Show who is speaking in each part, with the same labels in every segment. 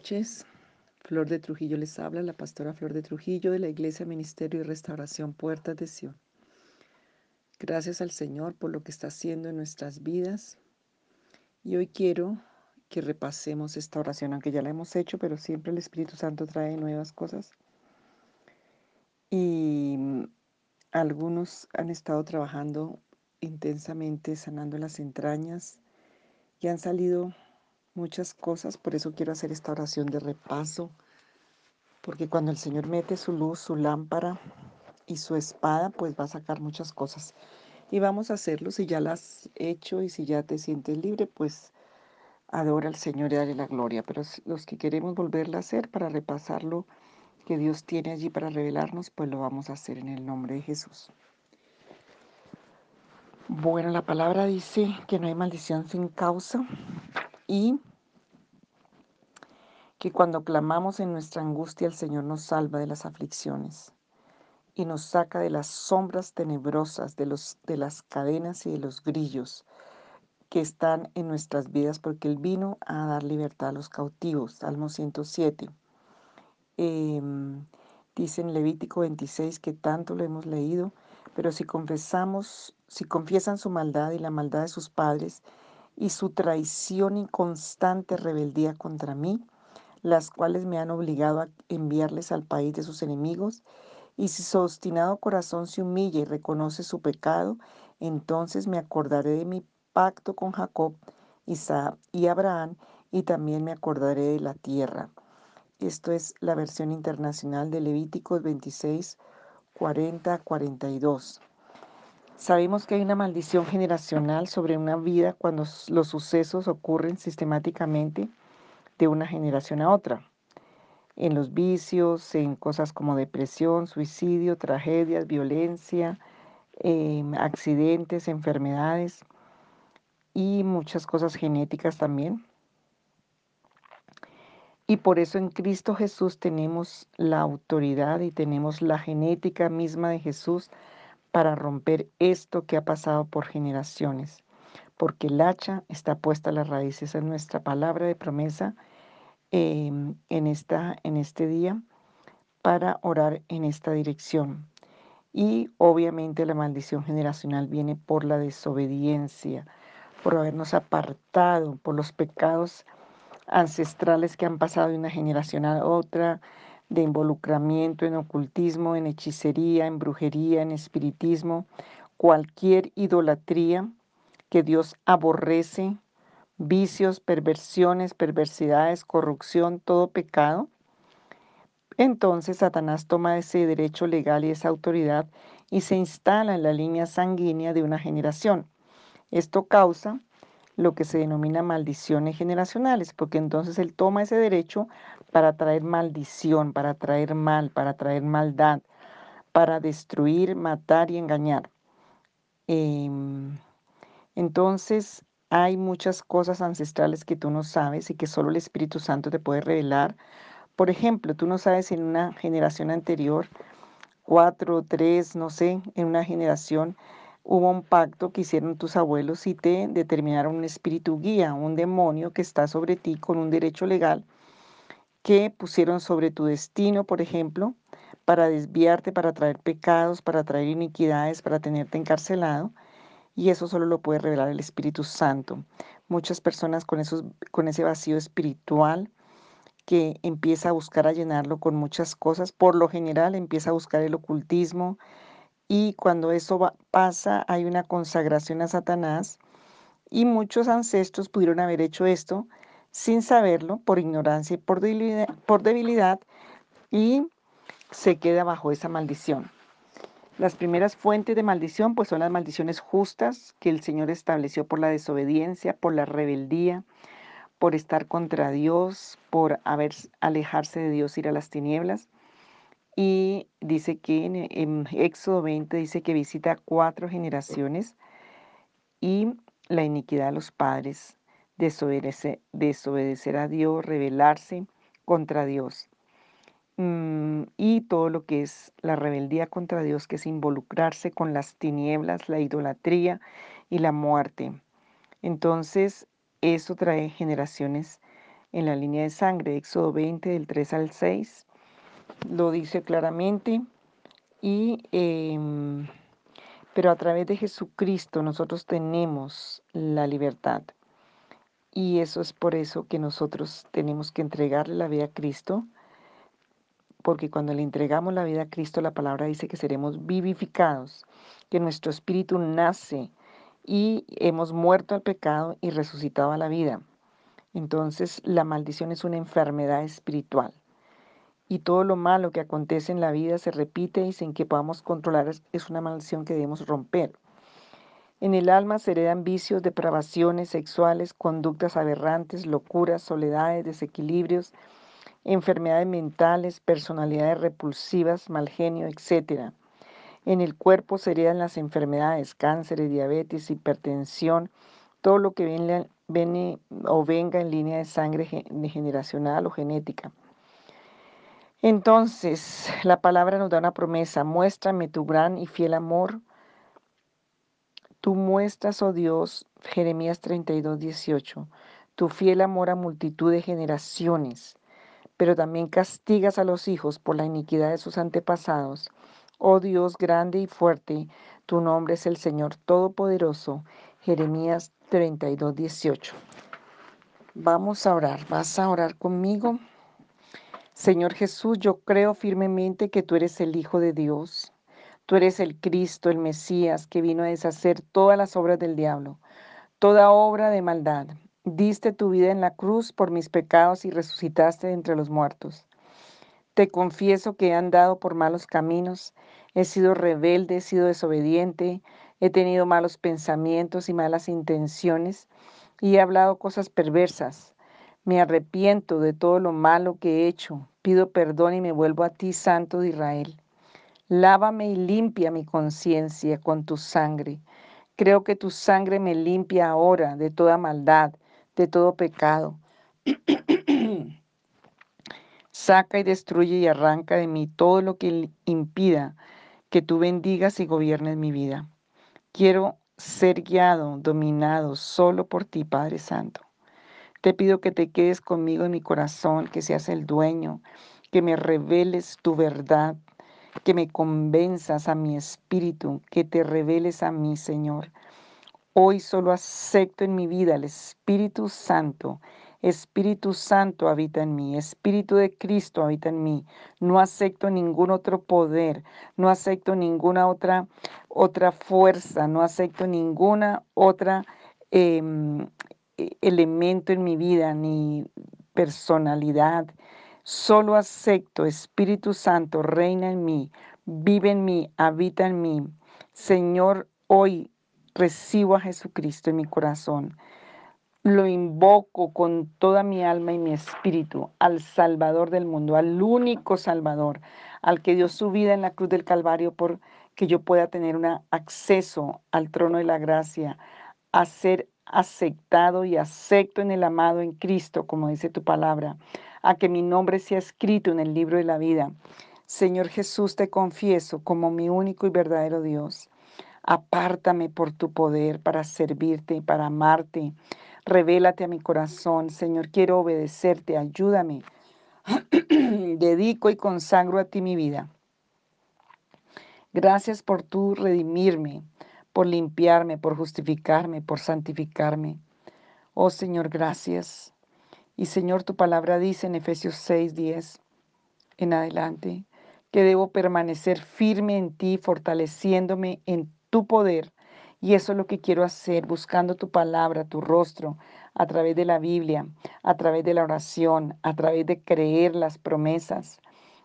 Speaker 1: Noches. Flor de Trujillo les habla, la pastora Flor de Trujillo de la Iglesia Ministerio y Restauración Puertas de Sion. Gracias al Señor por lo que está haciendo en nuestras vidas. Y hoy quiero que repasemos esta oración, aunque ya la hemos hecho, pero siempre el Espíritu Santo trae nuevas cosas. Y algunos han estado trabajando intensamente, sanando las entrañas, y han salido muchas cosas, por eso quiero hacer esta oración de repaso, porque cuando el Señor mete su luz, su lámpara y su espada, pues va a sacar muchas cosas. Y vamos a hacerlo, si ya las has hecho y si ya te sientes libre, pues adora al Señor y dale la gloria. Pero los que queremos volverla a hacer para repasar lo que Dios tiene allí para revelarnos, pues lo vamos a hacer en el nombre de Jesús. Bueno, la palabra dice que no hay maldición sin causa y que cuando clamamos en nuestra angustia el Señor nos salva de las aflicciones y nos saca de las sombras tenebrosas, de, los, de las cadenas y de los grillos que están en nuestras vidas, porque Él vino a dar libertad a los cautivos. Salmo 107. Em, dice en Levítico 26 que tanto lo hemos leído, pero si confesamos, si confiesan su maldad y la maldad de sus padres, y su traición y constante rebeldía contra mí, las cuales me han obligado a enviarles al país de sus enemigos, y si su obstinado corazón se humilla y reconoce su pecado, entonces me acordaré de mi pacto con Jacob, Isaac y Abraham, y también me acordaré de la tierra. Esto es la versión internacional de Levíticos 26, 40, 42. Sabemos que hay una maldición generacional sobre una vida cuando los sucesos ocurren sistemáticamente de una generación a otra. En los vicios, en cosas como depresión, suicidio, tragedias, violencia, em, accidentes, enfermedades y muchas cosas genéticas también. Y por eso en Cristo Jesús tenemos la autoridad y tenemos la genética misma de Jesús para romper esto que ha pasado por generaciones, porque el hacha está puesta a las raíces en nuestra palabra de promesa em, en, esta, en este día para orar en esta dirección. Y obviamente la maldición generacional viene por la desobediencia, por habernos apartado, por los pecados ancestrales que han pasado de una generación a otra, de involucramiento en ocultismo, en hechicería, en brujería, en espiritismo, cualquier idolatría que Dios aborrece, vicios, perversiones, perversidades, corrupción, todo pecado. Entonces Satanás toma ese derecho legal y esa autoridad y se instala en la línea sanguínea de una generación. Esto causa lo que se denomina maldiciones generacionales, porque entonces él toma ese derecho para traer maldición, para traer mal, para traer maldad, para destruir, matar y engañar. Em, entonces hay muchas cosas ancestrales que tú no sabes y que solo el Espíritu Santo te puede revelar. Por ejemplo, tú no sabes en una generación anterior, cuatro, tres, no sé, en una generación hubo un pacto que hicieron tus abuelos y te determinaron un espíritu guía, un demonio que está sobre ti con un derecho legal que pusieron sobre tu destino, por ejemplo, para desviarte, para traer pecados, para traer iniquidades, para tenerte encarcelado. Y eso solo lo puede revelar el Espíritu Santo. Muchas personas con, esos, con ese vacío espiritual que empieza a buscar a llenarlo con muchas cosas, por lo general empieza a buscar el ocultismo y cuando eso pasa hay una consagración a Satanás y muchos ancestros pudieron haber hecho esto sin saberlo, por ignorancia y por debilidad, por debilidad, y se queda bajo esa maldición. Las primeras fuentes de maldición pues son las maldiciones justas que el Señor estableció por la desobediencia, por la rebeldía, por estar contra Dios, por haber alejarse de Dios, ir a las tinieblas. Y dice que en, Éxodo 20 dice que visita cuatro generaciones y la iniquidad de los padres, desobedecer a Dios, rebelarse contra Dios. Mm, y todo lo que es la rebeldía contra Dios, que es involucrarse con las tinieblas, la idolatría y la muerte. Entonces, eso trae generaciones en la línea de sangre, Éxodo 20 del 3 al 6, lo dice claramente, y, em, pero a través de Jesucristo nosotros tenemos la libertad. Y eso es por eso que nosotros tenemos que entregarle la vida a Cristo, porque cuando le entregamos la vida a Cristo, la palabra dice que seremos vivificados, que nuestro espíritu nace y hemos muerto al pecado y resucitado a la vida. Entonces la maldición es una enfermedad espiritual. Y todo lo malo que acontece en la vida se repite y sin que podamos controlar es una maldición que debemos romper. En el alma se heredan vicios, depravaciones sexuales, conductas aberrantes, locuras, soledades, desequilibrios, enfermedades mentales, personalidades repulsivas, mal genio, etc. En el cuerpo se heredan las enfermedades, cánceres, diabetes, hipertensión, todo lo que viene, o venga en línea de sangre generacional o genética. Entonces, la palabra nos da una promesa, muéstrame tu gran y fiel amor Tú muestras, oh Dios, Jeremías 32, 18, tu fiel amor a multitud de generaciones, pero también castigas a los hijos por la iniquidad de sus antepasados. Oh Dios grande y fuerte, tu nombre es el Señor Todopoderoso. Jeremías 32, 18. Vamos a orar. ¿Vas a orar conmigo? Señor Jesús, yo creo firmemente que tú eres el Hijo de Dios Tú eres el Cristo, el Mesías, que vino a deshacer todas las obras del diablo, toda obra de maldad. Diste tu vida en la cruz por mis pecados y resucitaste entre los muertos. Te confieso que he andado por malos caminos, he sido rebelde, he sido desobediente, he tenido malos pensamientos y malas intenciones y he hablado cosas perversas. Me arrepiento de todo lo malo que he hecho, pido perdón y me vuelvo a ti, Santo de Israel. Lávame y limpia mi conciencia con tu sangre. Creo que tu sangre me limpia ahora de toda maldad, de todo pecado. Saca y destruye y arranca de mí todo lo que impida que tú bendigas y gobiernes mi vida. Quiero ser guiado, dominado solo por ti, Padre Santo. Te pido que te quedes conmigo en mi corazón, que seas el dueño, que me reveles tu verdad, que me convenzas a mi espíritu, que te reveles a mí, Señor. Hoy solo acepto en mi vida el Espíritu Santo. Espíritu Santo habita en mí, Espíritu de Cristo habita en mí. No acepto ningún otro poder, no acepto ninguna otra, otra fuerza, no acepto ninguna otra em, e, elemento en mi vida, ni personalidad, Solo acepto, Espíritu Santo, reina en mí, vive en mí, habita en mí. Señor, hoy recibo a Jesucristo en mi corazón. Lo invoco con toda mi alma y mi espíritu al Salvador del mundo, al único Salvador, al que dio su vida en la cruz del Calvario por que yo pueda tener un acceso al trono de la gracia, a ser aceptado y acepto en el amado en Cristo, como dice tu palabra, a que mi nombre sea escrito en el libro de la vida. Señor Jesús, te confieso como mi único y verdadero Dios. Apártame por tu poder para servirte para amarte. Revélate a mi corazón, Señor, quiero obedecerte, ayúdame. Dedico y consagro a ti mi vida. Gracias por tu redimirme, por limpiarme, por justificarme, por santificarme. Oh Señor, gracias. Y Señor, tu palabra dice en Efesios 6, 10 en adelante, que debo permanecer firme en ti, fortaleciéndome en tu poder. Y eso es lo que quiero hacer, buscando tu palabra, tu rostro, a través de la Biblia, a través de la oración, a través de creer las promesas.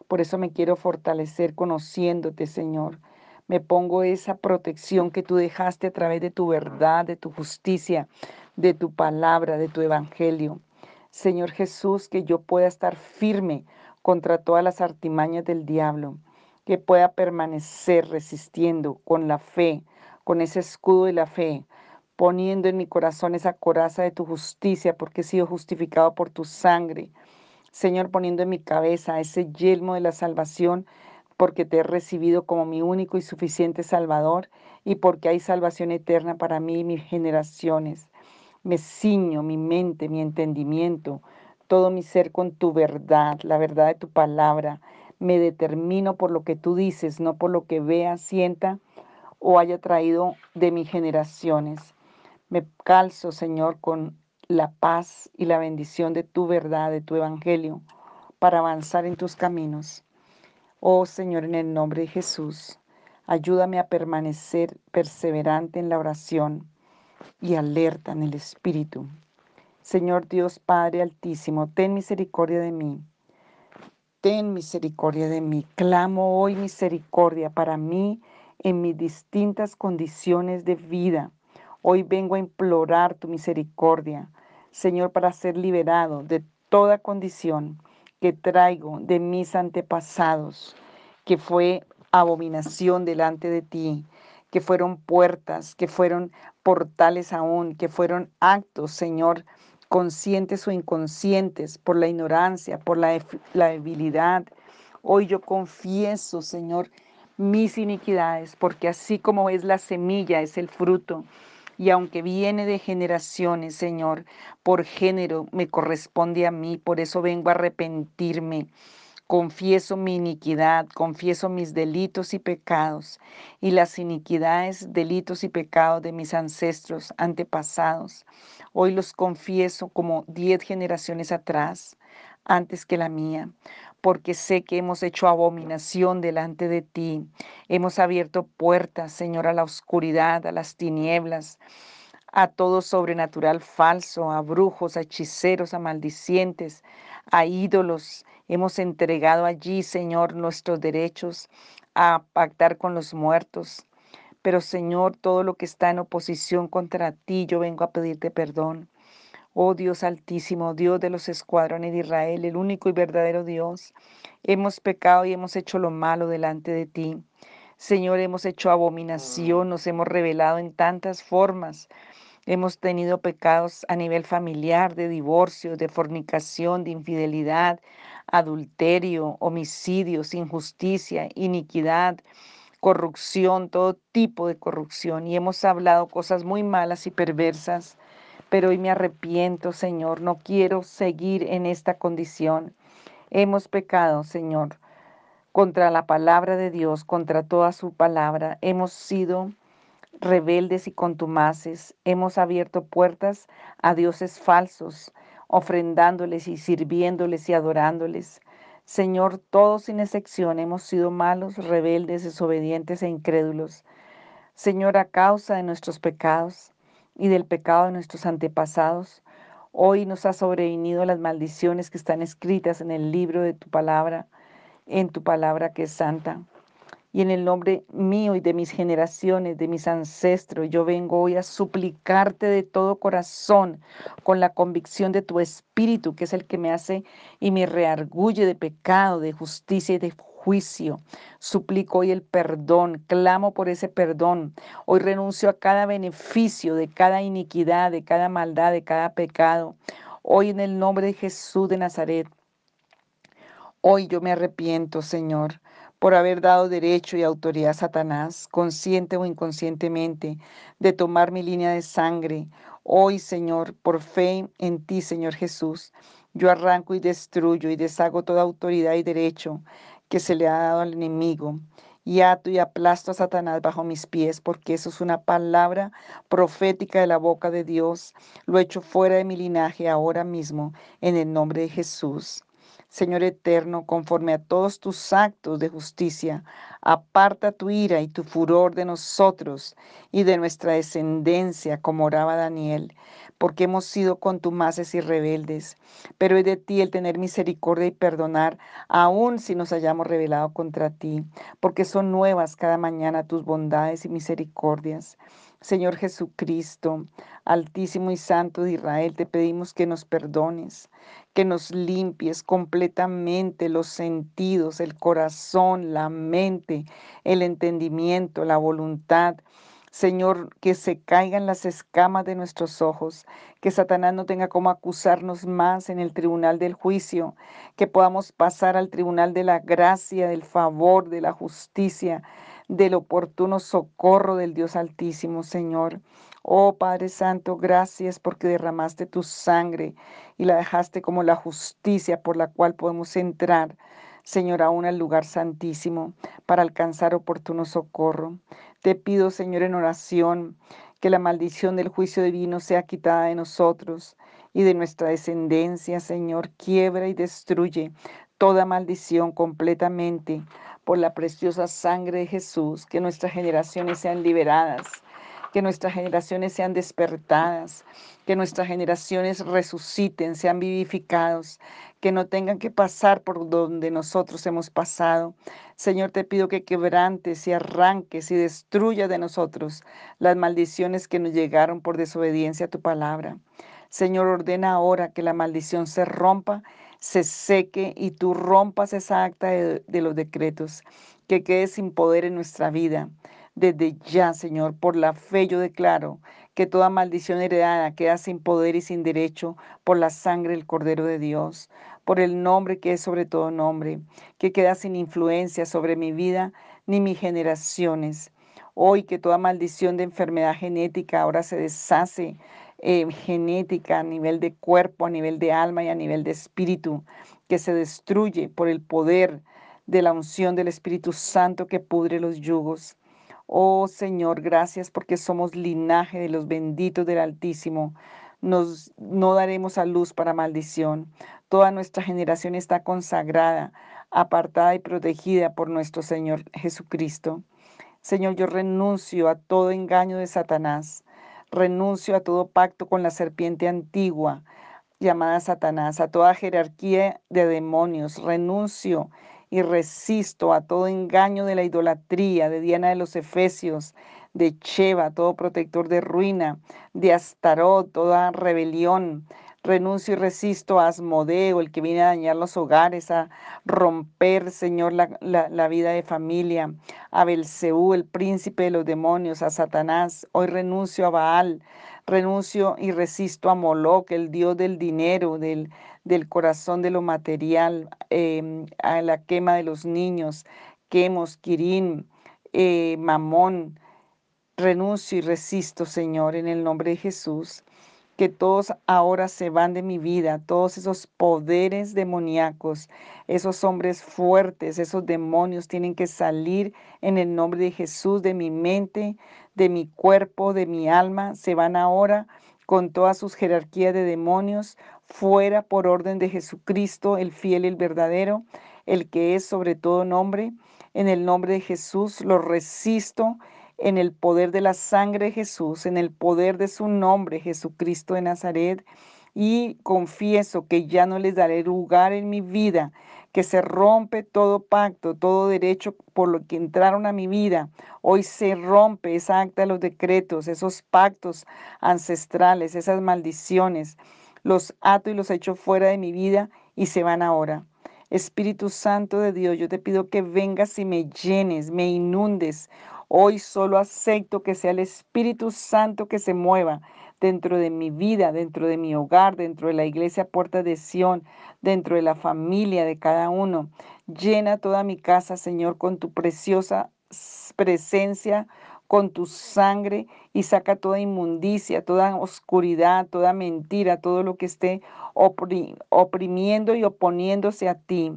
Speaker 1: Por eso me quiero fortalecer conociéndote, Señor. Me pongo esa protección que tú dejaste a través de tu verdad, de tu justicia, de tu palabra, de tu evangelio. Señor Jesús, que yo pueda estar firme contra todas las artimañas del diablo, que pueda permanecer resistiendo con la fe, con ese escudo de la fe, poniendo en mi corazón esa coraza de tu justicia, porque he sido justificado por tu sangre. Señor, poniendo en mi cabeza ese yelmo de la salvación, porque te he recibido como mi único y suficiente Salvador y porque hay salvación eterna para mí y mis generaciones me ciño mi mente, mi entendimiento, todo mi ser con tu verdad, la verdad de tu palabra. Me determino por lo que tú dices, no por lo que vea, sienta o haya traído de mis generaciones. Me calzo, Señor, con la paz y la bendición de tu verdad, de tu evangelio, para avanzar en tus caminos. Oh Señor, en el nombre de Jesús, ayúdame a permanecer perseverante en la oración y alerta en el Espíritu. Señor Dios Padre Altísimo, ten misericordia de mí. Ten misericordia de mí. Clamo hoy misericordia para mí en mis distintas condiciones de vida. Hoy vengo a implorar tu misericordia, Señor, para ser liberado de toda condición que traigo de mis antepasados, que fue abominación delante de ti, que fueron puertas, que fueron portales aún, que fueron actos, Señor, conscientes o inconscientes, por la ignorancia, por la, la debilidad. Hoy yo confieso, Señor, mis iniquidades, porque así como es la semilla, es el fruto. Y aunque viene de generaciones, Señor, por género me corresponde a mí, por eso vengo a arrepentirme. Confieso mi iniquidad, confieso mis delitos y pecados y las iniquidades, delitos y pecados de mis ancestros antepasados. Hoy los confieso como diez generaciones atrás, antes que la mía porque sé que hemos hecho abominación delante de ti. Hemos abierto puertas, Señor, a la oscuridad, a las tinieblas, a todo sobrenatural falso, a brujos, a hechiceros, a maldicientes, a ídolos. Hemos entregado allí, Señor, nuestros derechos a pactar con los muertos. Pero, Señor, todo lo que está en oposición contra ti, yo vengo a pedirte perdón. Oh Dios altísimo, Dios de los escuadrones de Israel, el único y verdadero Dios, hemos pecado y hemos hecho lo malo delante de ti. Señor, hemos hecho abominación, nos hemos revelado en tantas formas. Hemos tenido pecados a nivel familiar, de divorcio, de fornicación, de infidelidad, adulterio, homicidios, injusticia, iniquidad, corrupción, todo tipo de corrupción. Y hemos hablado cosas muy malas y perversas pero hoy me arrepiento, Señor, no quiero seguir en esta condición. Hemos pecado, Señor, contra la palabra de Dios, contra toda su palabra. Hemos sido rebeldes y contumaces. Hemos abierto puertas a dioses falsos, ofrendándoles y sirviéndoles y adorándoles. Señor, todos sin excepción hemos sido malos, rebeldes, desobedientes e incrédulos. Señor, a causa de nuestros pecados, y del pecado de nuestros antepasados. Hoy nos ha sobrevenido las maldiciones que están escritas en el libro de tu palabra, en tu palabra que es santa. Y en el nombre mío y de mis generaciones, de mis ancestros, yo vengo hoy a suplicarte de todo corazón, con la convicción de tu espíritu, que es el que me hace y me reargulle de pecado, de justicia y de juicio. Suplico hoy el perdón, clamo por ese perdón. Hoy renuncio a cada beneficio, de cada iniquidad, de cada maldad, de cada pecado. Hoy en el nombre de Jesús de Nazaret. Hoy yo me arrepiento, Señor por haber dado derecho y autoridad a Satanás, consciente o inconscientemente, de tomar mi línea de sangre. Hoy, Señor, por fe en ti, Señor Jesús, yo arranco y destruyo y deshago toda autoridad y derecho que se le ha dado al enemigo. Y ato y aplasto a Satanás bajo mis pies, porque eso es una palabra profética de la boca de Dios. Lo echo fuera de mi linaje ahora mismo, en el nombre de Jesús. Señor eterno, conforme a todos tus actos de justicia, aparta tu ira y tu furor de nosotros y de nuestra descendencia, como oraba Daniel, porque hemos sido contumaces y rebeldes. Pero es de ti el tener misericordia y perdonar, aun si nos hayamos rebelado contra ti, porque son nuevas cada mañana tus bondades y misericordias. Señor Jesucristo, Altísimo y Santo de Israel, te pedimos que nos perdones, que nos limpies completamente los sentidos, el corazón, la mente, el entendimiento, la voluntad. Señor, que se caigan las escamas de nuestros ojos, que Satanás no tenga como acusarnos más en el tribunal del juicio, que podamos pasar al tribunal de la gracia, del favor, de la justicia, del oportuno socorro del Dios Altísimo, Señor. Oh Padre Santo, gracias porque derramaste tu sangre y la dejaste como la justicia por la cual podemos entrar, Señor, aún al lugar santísimo para alcanzar oportuno socorro. Te pido, Señor, en oración, que la maldición del juicio divino sea quitada de nosotros y de nuestra descendencia, Señor. Quiebra y destruye toda maldición completamente por la preciosa sangre de Jesús, que nuestras generaciones sean liberadas que nuestras generaciones sean despertadas, que nuestras generaciones resuciten, sean vivificados, que no tengan que pasar por donde nosotros hemos pasado. Señor, te pido que quebrantes y arranques y destruya de nosotros las maldiciones que nos llegaron por desobediencia a tu palabra. Señor, ordena ahora que la maldición se rompa, se seque y tú rompas esa acta de, de los decretos, que quede sin poder en nuestra vida. Desde ya, Señor, por la fe yo declaro que toda maldición heredada queda sin poder y sin derecho por la sangre del Cordero de Dios, por el nombre que es sobre todo nombre, que queda sin influencia sobre mi vida ni mis generaciones. Hoy que toda maldición de enfermedad genética ahora se deshace eh, genética a nivel de cuerpo, a nivel de alma y a nivel de espíritu, que se destruye por el poder de la unción del Espíritu Santo que pudre los yugos. Oh Señor, gracias porque somos linaje de los benditos del Altísimo. Nos, no daremos a luz para maldición. Toda nuestra generación está consagrada, apartada y protegida por nuestro Señor Jesucristo. Señor, yo renuncio a todo engaño de Satanás. Renuncio a todo pacto con la serpiente antigua llamada Satanás, a toda jerarquía de demonios. Renuncio y resisto a todo engaño de la idolatría, de Diana de los Efesios, de Cheva, todo protector de ruina, de Astarot, toda rebelión. Renuncio y resisto a Asmodeo, el que viene a dañar los hogares, a romper, Señor, la, vida de familia, a Belcebú, el príncipe de los demonios, a Satanás. Hoy renuncio a Baal, renuncio y resisto a Moloch, el Dios del dinero, del, del corazón de lo material, em, a la quema de los niños, quemos, Kirin, eh, Mamón. Renuncio y resisto, Señor, en el nombre de Jesús. Que todos ahora se van de mi vida, todos esos poderes demoníacos, esos hombres fuertes, esos demonios tienen que salir en el nombre de Jesús de mi mente, de mi cuerpo, de mi alma. Se van ahora con todas sus jerarquías de demonios, fuera por orden de Jesucristo, el fiel y el verdadero, el que es sobre todo nombre. En el nombre de Jesús lo resisto, en el poder de la sangre de Jesús, en el poder de su nombre, Jesucristo de Nazaret, y confieso que ya no les daré lugar en mi vida, que se rompe todo pacto, todo derecho por lo que entraron a mi vida. Hoy se rompe esa acta de los decretos, esos pactos ancestrales, esas maldiciones los ato y los echo fuera de mi vida y se van ahora. Espíritu Santo de Dios, yo te pido que vengas y me llenes, me inundes. Hoy solo acepto que sea el Espíritu Santo que se mueva dentro de mi vida, dentro de mi hogar, dentro de la iglesia Puerta de Sión, dentro de la familia de cada uno. Llena toda mi casa, Señor, con tu preciosa presencia, con tu sangre y saca toda inmundicia, toda oscuridad, toda mentira, todo lo que esté oprimiendo y oponiéndose a ti.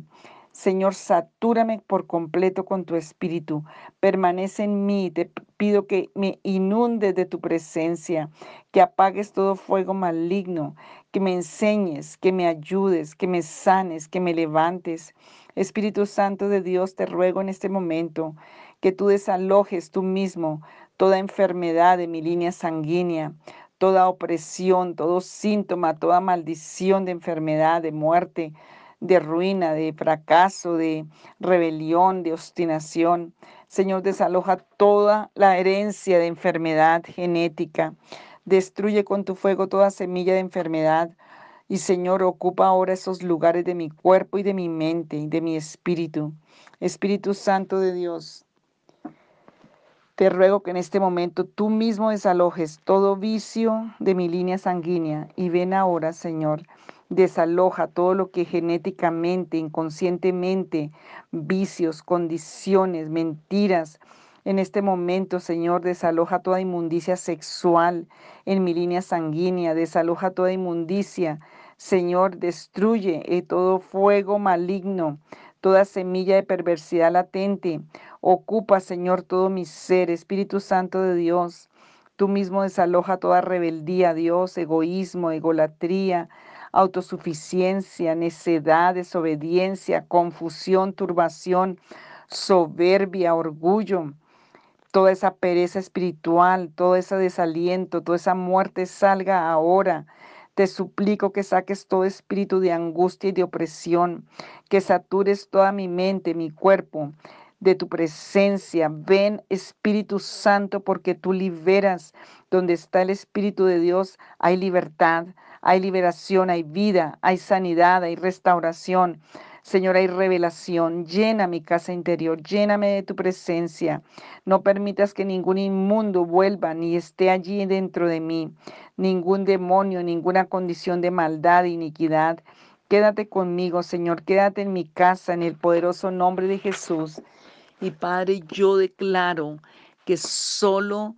Speaker 1: Señor, satúrame por completo con tu espíritu. Permanece en mí. Te pido que me inundes de tu presencia, que apagues todo fuego maligno, que me enseñes, que me ayudes, que me sanes, que me levantes. Espíritu Santo de Dios, te ruego en este momento que tú desalojes tú mismo toda enfermedad de mi línea sanguínea, toda opresión, todo síntoma, toda maldición de enfermedad, de muerte, de ruina, de fracaso, de rebelión, de obstinación. Señor, desaloja toda la herencia de enfermedad genética. Destruye con tu fuego toda semilla de enfermedad. Y Señor, ocupa ahora esos lugares de mi cuerpo y de mi mente y de mi espíritu. Espíritu Santo de Dios, te ruego que en este momento tú mismo desalojes todo vicio de mi línea sanguínea y ven ahora, Señor, desaloja todo lo que genéticamente, inconscientemente, vicios, condiciones, mentiras, En este momento, Señor, desaloja toda inmundicia sexual en mi línea sanguínea, desaloja toda inmundicia. Señor, destruye eh, todo fuego maligno, toda semilla de perversidad latente. Ocupa, Señor, todo mi ser, Espíritu Santo de Dios. Tú mismo desaloja toda rebeldía, Dios, egoísmo, egolatría, autosuficiencia, necedad, desobediencia, confusión, turbación, soberbia, orgullo, toda esa pereza espiritual, todo ese desaliento, toda esa muerte salga ahora. Te suplico que saques todo espíritu de angustia y de opresión, que satures toda mi mente, mi cuerpo de tu presencia. Ven Espíritu Santo porque tú liberas. Donde está el Espíritu de Dios hay libertad, hay liberación, hay vida, hay sanidad, hay restauración. Señor, hay revelación. Llena mi casa interior, lléname de tu presencia. No permitas que ningún inmundo vuelva ni esté allí dentro de mí. Ningún demonio, ninguna condición de maldad, iniquidad. Quédate conmigo, Señor. Quédate en mi casa, en el poderoso nombre de Jesús. Y Padre, yo declaro que solo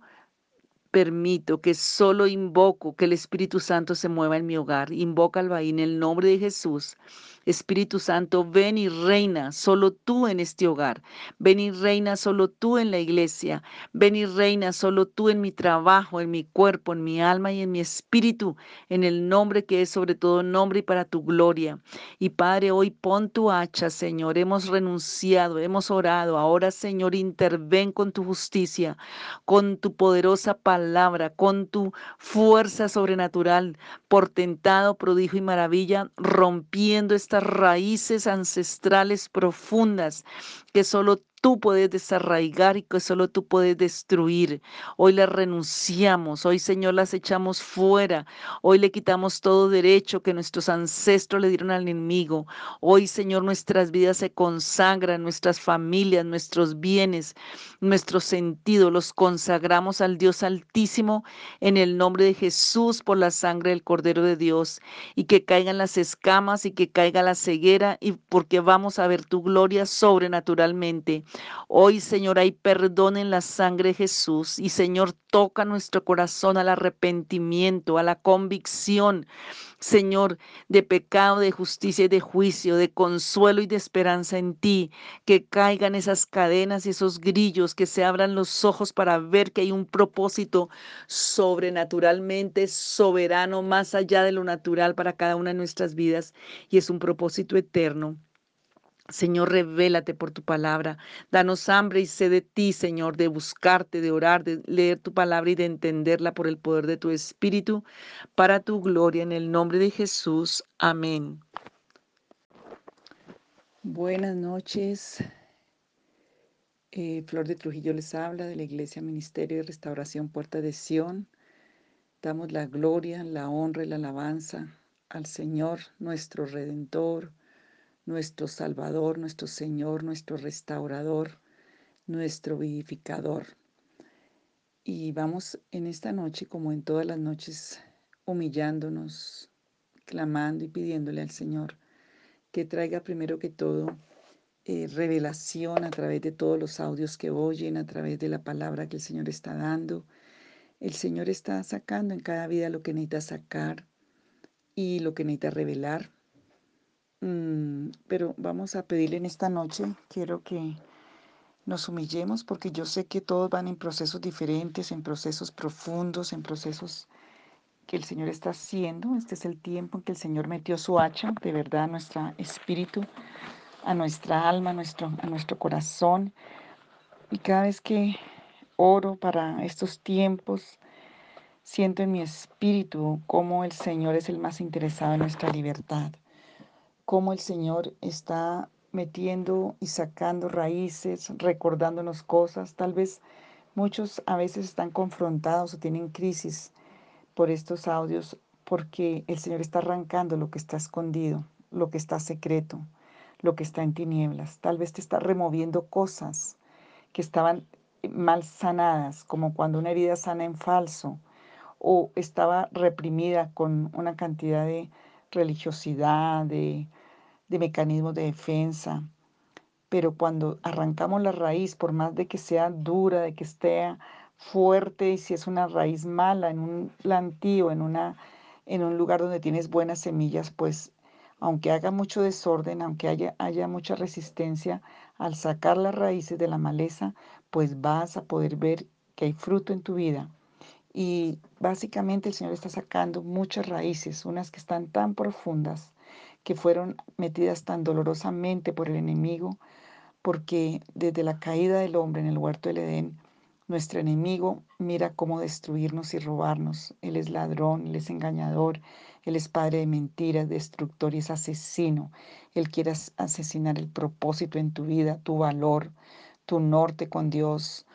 Speaker 1: permito, que solo invoco que el Espíritu Santo se mueva en mi hogar. Invócalo ahí en el nombre de Jesús. Espíritu Santo, ven y reina solo tú en este hogar. Ven y reina solo tú en la iglesia. Ven y reina solo tú en mi trabajo, en mi cuerpo, en mi alma y en mi espíritu, en el nombre que es sobre todo nombre y para tu gloria. Y Padre, hoy pon tu hacha, Señor. Hemos renunciado, hemos orado. Ahora, Señor, interven con tu justicia, con tu poderosa palabra, con tu fuerza sobrenatural, portentado, prodigio y maravilla, rompiendo esta estas raíces ancestrales profundas que solo tú puedes desarraigar y que solo tú puedes destruir. Hoy las renunciamos, hoy Señor las echamos fuera, hoy le quitamos todo derecho que nuestros ancestros le dieron al enemigo. Hoy Señor nuestras vidas se consagran, nuestras familias, nuestros bienes, nuestros sentidos, los consagramos al Dios Altísimo en el nombre de Jesús por la sangre del Cordero de Dios y que caigan las escamas y que caiga la ceguera y porque vamos a ver tu gloria Hoy, Señor, hay perdón en la sangre de Jesús y, Señor, toca nuestro corazón al arrepentimiento, a la convicción, Señor, de pecado, de justicia y de juicio, de consuelo y de esperanza en ti, que caigan esas cadenas y esos grillos, que se abran los ojos para ver que hay un propósito sobrenaturalmente soberano, más allá de lo natural para cada una de nuestras vidas, y es un propósito eterno. Señor, revélate por tu palabra. Danos hambre y sed de ti, Señor, de buscarte, de orar, de leer tu palabra y de entenderla por el poder de tu Espíritu, para tu gloria, en el nombre de Jesús. Amén. Buenas noches. Eh, Flor de Trujillo les habla de la Iglesia Ministerio de Restauración Puerta de Sión. Damos la gloria, la honra y la alabanza al Señor, nuestro Redentor nuestro Salvador, nuestro Señor, nuestro restaurador, nuestro vivificador. Y vamos en esta noche, como en todas las noches, humillándonos, clamando y pidiéndole al Señor que traiga primero que todo eh, revelación a través de todos los audios que oyen, a través de la palabra que el Señor está dando. El Señor está sacando en cada vida lo que necesita sacar y lo que necesita revelar pero vamos a pedirle en esta noche, quiero que nos humillemos porque yo sé que todos van en procesos diferentes, en procesos profundos, en procesos que el Señor está haciendo. Este es el tiempo en que el Señor metió su hacha de verdad a nuestro espíritu, a nuestra alma, a nuestro, a nuestro corazón. Y cada vez que oro para estos tiempos, siento en mi espíritu cómo el Señor es el más interesado en nuestra libertad cómo el Señor está metiendo y sacando raíces, recordándonos cosas. Tal vez muchos a veces están confrontados o tienen crisis por estos audios porque el Señor está arrancando lo que está escondido, lo que está secreto, lo que está en tinieblas. Tal vez te está removiendo cosas que estaban mal sanadas, como cuando una herida sana en falso o estaba reprimida con una cantidad de religiosidad, de de mecanismos de defensa, pero cuando arrancamos la raíz, por más de que sea dura, de que esté fuerte, y si es una raíz mala en un plantío, en, una, en un lugar donde tienes buenas semillas, pues aunque haga mucho desorden, aunque haya, haya mucha resistencia, al sacar las raíces de la maleza, pues vas a poder ver que hay fruto en tu vida. Y básicamente el Señor está sacando muchas raíces, unas que están tan profundas, que fueron metidas tan dolorosamente por el enemigo, porque desde la caída del hombre en el huerto del Edén, nuestro enemigo mira cómo destruirnos y robarnos. Él es ladrón, él es engañador, él es padre de mentiras, destructor y es asesino. Él quiere asesinar el propósito en tu vida, tu valor, tu norte con Dios,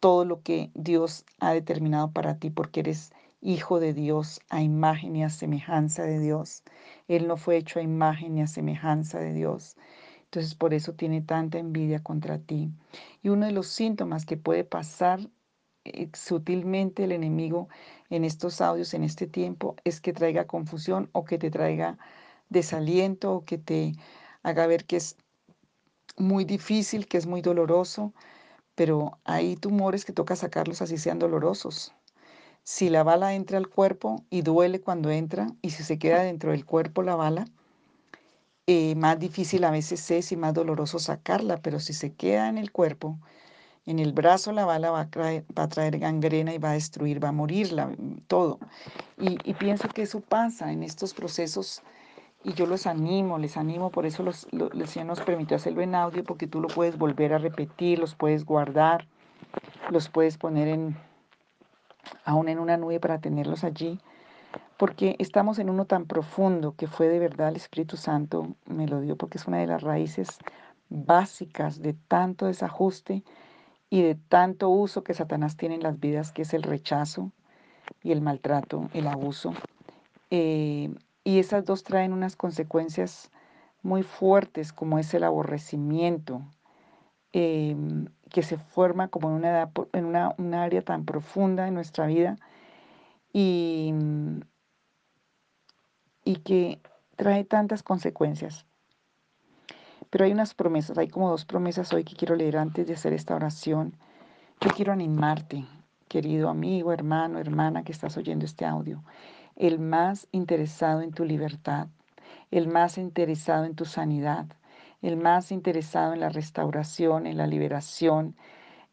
Speaker 1: todo lo que Dios ha determinado para ti porque eres hijo de Dios a imagen y a semejanza de Dios. Él no fue hecho a imagen y a semejanza de Dios. Entonces por eso tiene tanta envidia contra ti. Y uno de los síntomas que puede pasar eh, sutilmente el enemigo en estos audios, en este tiempo, es que traiga confusión o que te traiga desaliento o que te haga ver que es muy difícil, que es muy doloroso, pero hay tumores que toca sacarlos así sean dolorosos. Si la bala entra al cuerpo y duele cuando entra, y si se queda dentro del cuerpo la bala, eh, más difícil a veces es y más doloroso sacarla, pero si se queda en el cuerpo, en el brazo la bala va a, traer, gangrena y va a destruir, va a morir todo. Y, y, pienso que eso pasa en estos procesos y yo los animo, les animo, por eso los, los, el Señor nos permitió hacerlo en audio, porque tú lo puedes volver a repetir, los puedes guardar, los puedes poner en, aún en una nube para tenerlos allí, porque estamos en uno tan profundo que fue de verdad el Espíritu Santo, me lo dio porque es una de las raíces básicas de tanto desajuste y de tanto uso que Satanás tiene en las vidas, que es el rechazo y el maltrato, el abuso. Eh, y esas dos traen unas consecuencias muy fuertes, como es el aborrecimiento, eh, que se forma como en, una, edad, en una, área tan profunda en nuestra vida y, y que trae tantas consecuencias. Pero hay unas promesas, hay como dos promesas hoy que quiero leer antes de hacer esta oración. Yo quiero animarte, querido amigo, hermano, hermana que estás oyendo este audio el más interesado en tu libertad, el más interesado en tu sanidad, el más interesado en la restauración, en la liberación,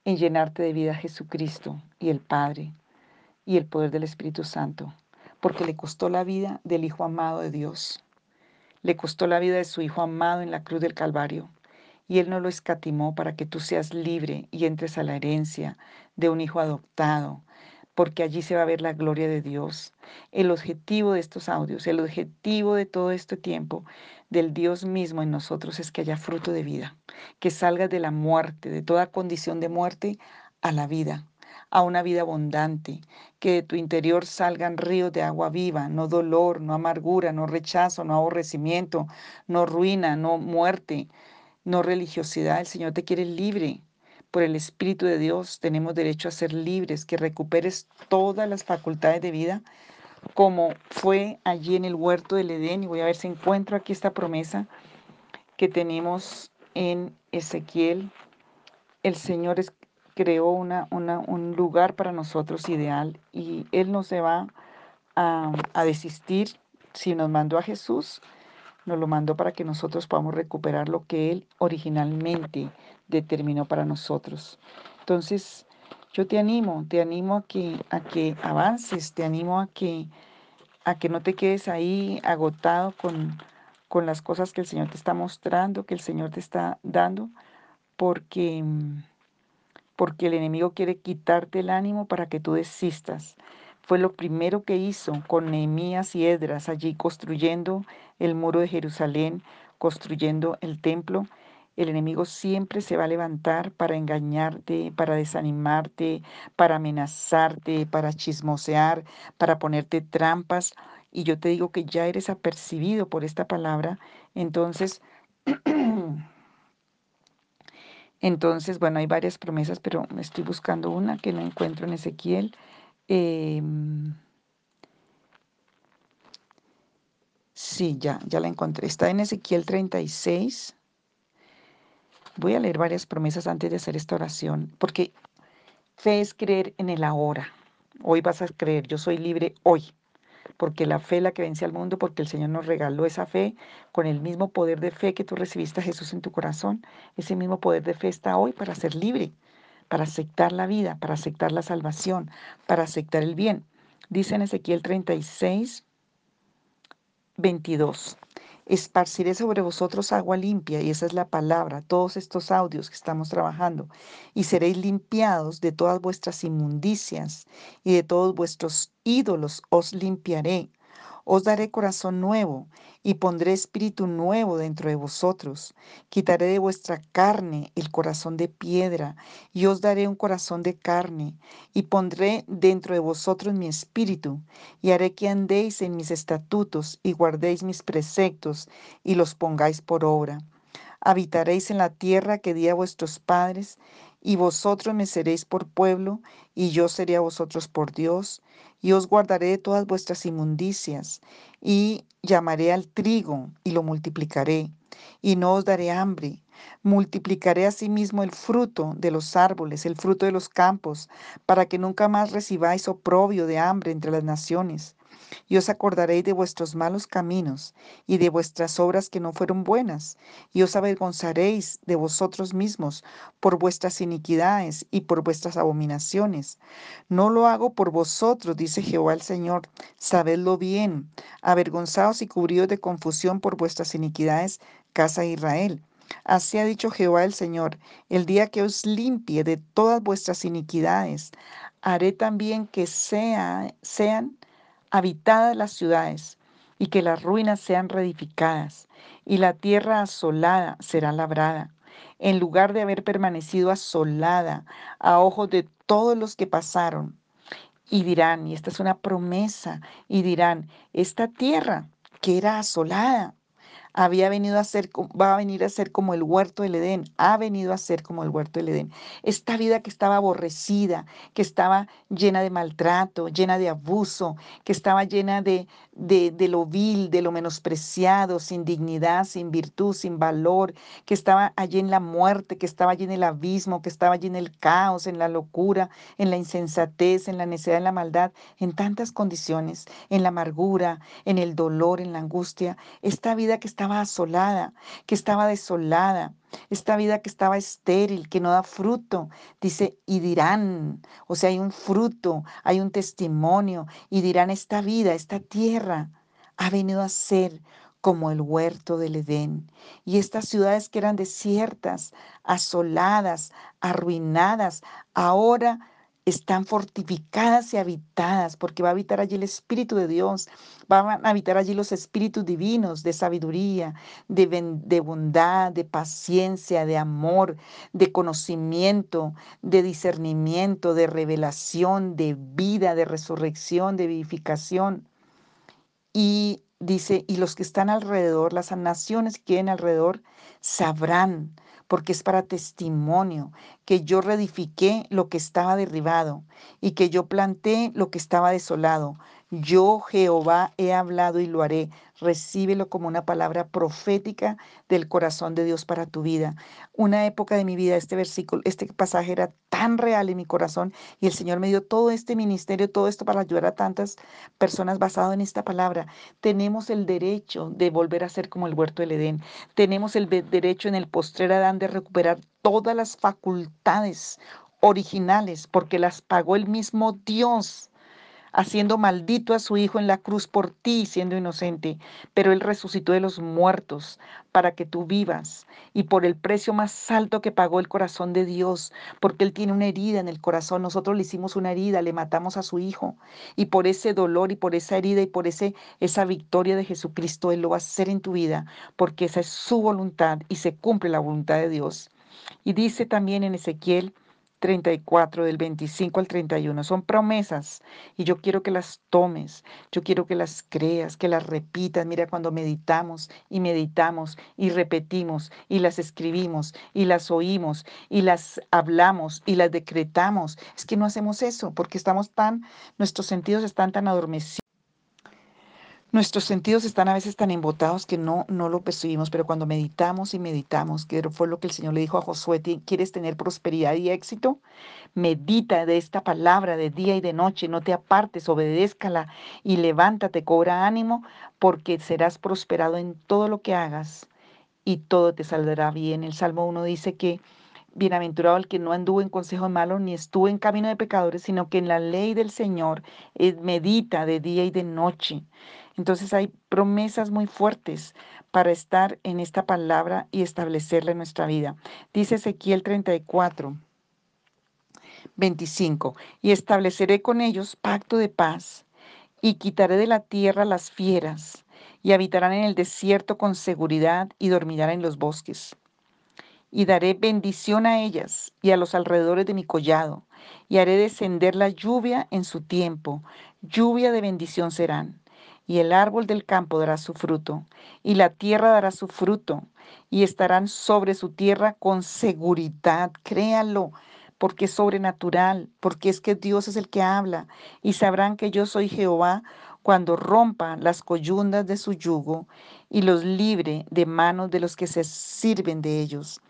Speaker 1: en llenarte de vida Jesucristo y el Padre y el poder del Espíritu Santo, porque le costó la vida del Hijo amado de Dios, le costó la vida de su Hijo amado en la cruz del Calvario, y Él no lo escatimó para que tú seas libre y entres a la herencia de un Hijo adoptado, porque allí se va a ver la gloria de Dios. El objetivo de estos audios, el objetivo de todo este tiempo del Dios mismo en nosotros es que haya fruto de vida, que salgas de la muerte, de toda condición de muerte a la vida, a una vida abundante, que de tu interior salgan ríos de agua viva, no dolor, no amargura, no rechazo, no aborrecimiento, no ruina, no muerte, no religiosidad. El Señor te quiere libre, por el Espíritu de Dios tenemos derecho a ser libres, que recuperes todas las facultades de vida, como fue allí en el huerto del Edén. Y voy a ver si encuentro aquí esta promesa que tenemos en Ezequiel. El Señor creó una, un lugar para nosotros ideal y Él no se va a desistir si nos mandó a Jesús nos lo mandó para que nosotros podamos recuperar lo que Él originalmente determinó para nosotros. Entonces, yo te animo, te animo a que, a que avances, te animo a que, a que no te quedes ahí agotado con, con las cosas que el Señor te está mostrando, que el Señor te está dando, porque, porque el enemigo quiere quitarte el ánimo para que tú desistas. Fue lo primero que hizo con Nehemías y Edras allí construyendo el muro de Jerusalén, construyendo el templo. El enemigo siempre se va a levantar para engañarte, para desanimarte, para amenazarte, para chismosear, para ponerte trampas. Y yo te digo que ya eres apercibido por esta palabra. Entonces, entonces, bueno, hay varias promesas, pero estoy buscando una que no encuentro en Ezequiel. Em, sí, ya, ya la encontré. Está en Ezequiel 36, Voy a leer varias promesas antes de hacer esta oración, porque fe es creer en el ahora. Hoy vas a creer, yo soy libre hoy, porque la fe la que vence al mundo, porque el Señor nos regaló esa fe con el mismo poder de fe que tú recibiste a Jesús en tu corazón. Ese mismo poder de fe está hoy para ser libre, para aceptar la vida, para aceptar la salvación, para aceptar el bien. Dice en Ezequiel 36, 22. Esparciré sobre vosotros agua limpia, y esa es la palabra, todos estos audios que estamos trabajando, y seréis limpiados de todas vuestras inmundicias y de todos vuestros ídolos os limpiaré. Os daré corazón nuevo y pondré espíritu nuevo dentro de vosotros. Quitaré de vuestra carne el corazón de piedra y os daré un corazón de carne y pondré dentro de vosotros mi espíritu y haré que andéis en mis estatutos y guardéis mis preceptos y los pongáis por obra. Habitaréis en la tierra que di a vuestros padres y vosotros me seréis por pueblo, y yo seré a vosotros por Dios, y os guardaré todas vuestras inmundicias, y llamaré al trigo, y lo multiplicaré, y no os daré hambre. Multiplicaré asimismo el fruto de los árboles, el fruto de los campos, para que nunca más recibáis oprobio de hambre entre las naciones y os acordaréis de vuestros malos caminos y de vuestras obras que no fueron buenas, y os avergonzaréis de vosotros mismos por vuestras iniquidades y por vuestras abominaciones. No lo hago por vosotros, dice Jehová el Señor, sabedlo bien, avergonzados y cubridos de confusión por vuestras iniquidades, casa de Israel. Así ha dicho Jehová el Señor, el día que os limpie de todas vuestras iniquidades, haré también que sea, sean habitadas las ciudades y que las ruinas sean reedificadas y la tierra asolada será labrada, en lugar de haber permanecido asolada a ojos de todos los que pasaron. Y dirán, y esta es una promesa, y dirán, esta tierra que era asolada, había venido a ser, va a venir a ser como el huerto del Edén, ha venido a ser como el huerto del Edén. Esta vida que estaba aborrecida, que estaba llena de maltrato, llena de abuso, que estaba llena de, de, de lo vil, de lo menospreciado, sin dignidad, sin virtud, sin valor, que estaba allí en la muerte, que estaba allí en el abismo, que estaba allí en el caos, en la locura, en la insensatez, en la necedad, en la maldad, en tantas condiciones, en la amargura, en el dolor, en la angustia. Esta vida que estaba asolada, que estaba desolada, esta vida que estaba estéril, que no da fruto, dice, y dirán, o sea, hay un fruto, hay un testimonio, y dirán, esta vida, esta tierra ha venido a ser como el huerto del Edén. Y estas ciudades que eran desiertas, asoladas, arruinadas, ahora están fortificadas y habitadas, porque va a habitar allí el Espíritu de Dios, van a habitar allí los espíritus divinos de sabiduría, de, de bondad, de paciencia, de amor, de conocimiento, de discernimiento, de revelación, de vida, de resurrección, de vivificación. Y dice, y los que están alrededor, las naciones que vienen alrededor, sabrán porque es para testimonio, que yo reedifiqué lo que estaba derribado y que yo planté lo que estaba desolado. Yo, Jehová, he hablado y lo haré. Recíbelo como una palabra profética del corazón de Dios para tu vida. Una época de mi vida, este versículo, este pasaje era tan real en mi corazón y el Señor me dio todo este ministerio, todo esto para ayudar a tantas personas basado en esta palabra. Tenemos el derecho de volver a ser como el huerto del Edén. Tenemos el derecho en el postrer Adán de recuperar todas las facultades originales porque las pagó el mismo Dios haciendo maldito a su Hijo en la cruz por ti, siendo inocente, pero Él resucitó de los muertos para que tú vivas y por el precio más alto que pagó el corazón de Dios, porque Él tiene una herida en el corazón, nosotros le hicimos una herida, le matamos a su Hijo y por ese dolor y por esa herida y por ese, esa victoria de Jesucristo, Él lo va a hacer en tu vida, porque esa es su voluntad y se cumple la voluntad de Dios. Y dice también en Ezequiel 34, del 25 al 31. Son promesas y yo quiero que las tomes, yo quiero que las creas, que las repitas. Mira, cuando meditamos y meditamos y repetimos y las escribimos y las oímos y las hablamos y las decretamos, es que no hacemos eso porque estamos tan, nuestros sentidos están tan adormecidos. Nuestros sentidos están a veces tan embotados que no, no lo percibimos, pero cuando meditamos y meditamos, que fue lo que el Señor le dijo a Josué, ¿quieres tener prosperidad y éxito? Medita de esta palabra de día y de noche, no te apartes, obedézcala y levántate, cobra ánimo, porque serás prosperado en todo lo que hagas y todo te saldrá bien. El Salmo 1 dice que Bienaventurado el que no anduvo en consejo malo ni estuvo en camino de pecadores, sino que en la ley del Señor eh, medita de día y de noche. Entonces hay promesas muy fuertes para estar en esta palabra y establecerla en nuestra vida. Dice Ezequiel 34. 25. Y estableceré con ellos pacto de paz, y quitaré de la tierra las fieras, y habitarán en el desierto con seguridad, y dormirán en los bosques y daré bendición a ellas y a los alrededores de mi collado, y haré descender la lluvia en su tiempo, lluvia de bendición serán. Y el árbol del campo dará su fruto, y la tierra dará su fruto, y estarán sobre su tierra con seguridad, créalo, porque es sobrenatural, porque es que Dios es el que habla, y sabrán que yo soy Jehová cuando rompa las coyundas de su yugo y los libre de manos de los que se sirven de ellos.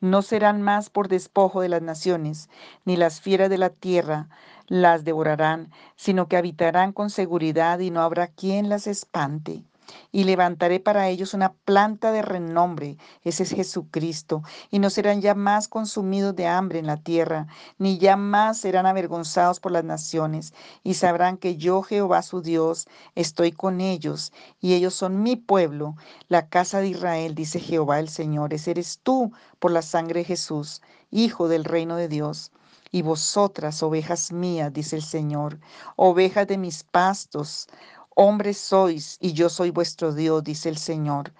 Speaker 1: No serán más por despojo de las naciones, ni las fieras de la tierra las devorarán, sino que habitarán con seguridad y no habrá quien las espante y levantaré para ellos una planta de renombre, ese es Jesucristo, y no serán ya más consumidos de hambre en la tierra, ni ya más serán avergonzados por las naciones, y sabrán que yo, Jehová su Dios, estoy con ellos, y ellos son mi pueblo, la casa de Israel, dice Jehová el Señor, ese eres tú por la sangre de Jesús, Hijo del reino de Dios. Y vosotras, ovejas mías, dice el Señor, ovejas de mis pastos, Hombres sois y yo soy vuestro Dios, dice el Señor.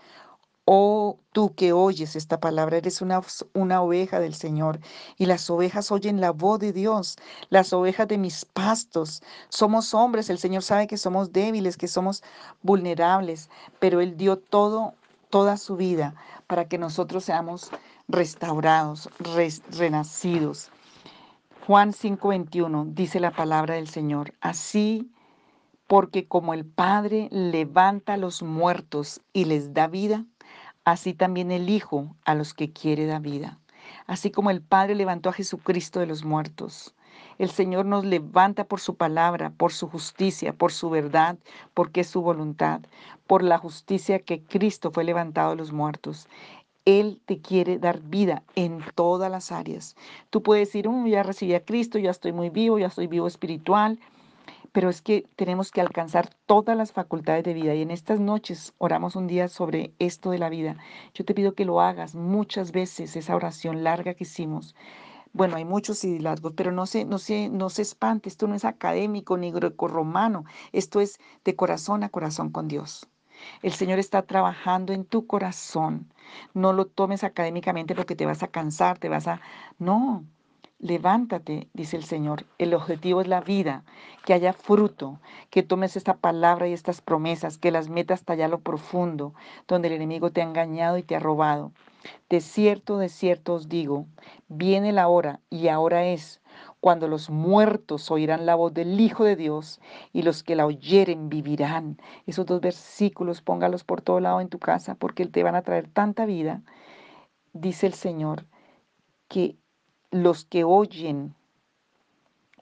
Speaker 1: Oh, tú que oyes esta palabra, eres una, una, oveja del Señor y las ovejas oyen la voz de Dios, las ovejas de mis pastos. Somos hombres, el Señor sabe que somos débiles, que somos vulnerables, pero Él dio todo, toda su vida para que nosotros seamos restaurados, renacidos. Juan 5:21 dice la palabra del Señor, así porque como el Padre levanta a los muertos y les da vida, así también el Hijo a los que quiere da vida. Así como el Padre levantó a Jesucristo de los muertos. El Señor nos levanta por su palabra, por su justicia, por su verdad, porque es su voluntad, por la justicia que Cristo fue levantado de los muertos. Él te quiere dar vida en todas las áreas. Tú puedes decir, oh, ya recibí a Cristo, ya estoy muy vivo, ya estoy vivo espiritual, pero es que tenemos que alcanzar todas las facultades de vida y en estas noches oramos un día sobre esto de la vida. Yo te pido que lo hagas muchas veces, esa oración larga que hicimos. Bueno, hay muchos y pero no se, no, se, no se espante, esto no es académico ni greco-romano, esto es de corazón a corazón con Dios. El Señor está trabajando en tu corazón. No lo tomes académicamente porque te vas a cansar, te vas a... No, Levántate, dice el Señor. El objetivo es la vida, que haya fruto, que tomes esta palabra y estas promesas, que las metas hasta allá lo profundo, donde el enemigo te ha engañado y te ha robado. De cierto, de cierto os digo, viene la hora, y ahora es, cuando los muertos oirán la voz del Hijo de Dios y los que la oyeren vivirán. Esos dos versículos póngalos por todo lado en tu casa porque te van a traer tanta vida. Dice el Señor que los que oyen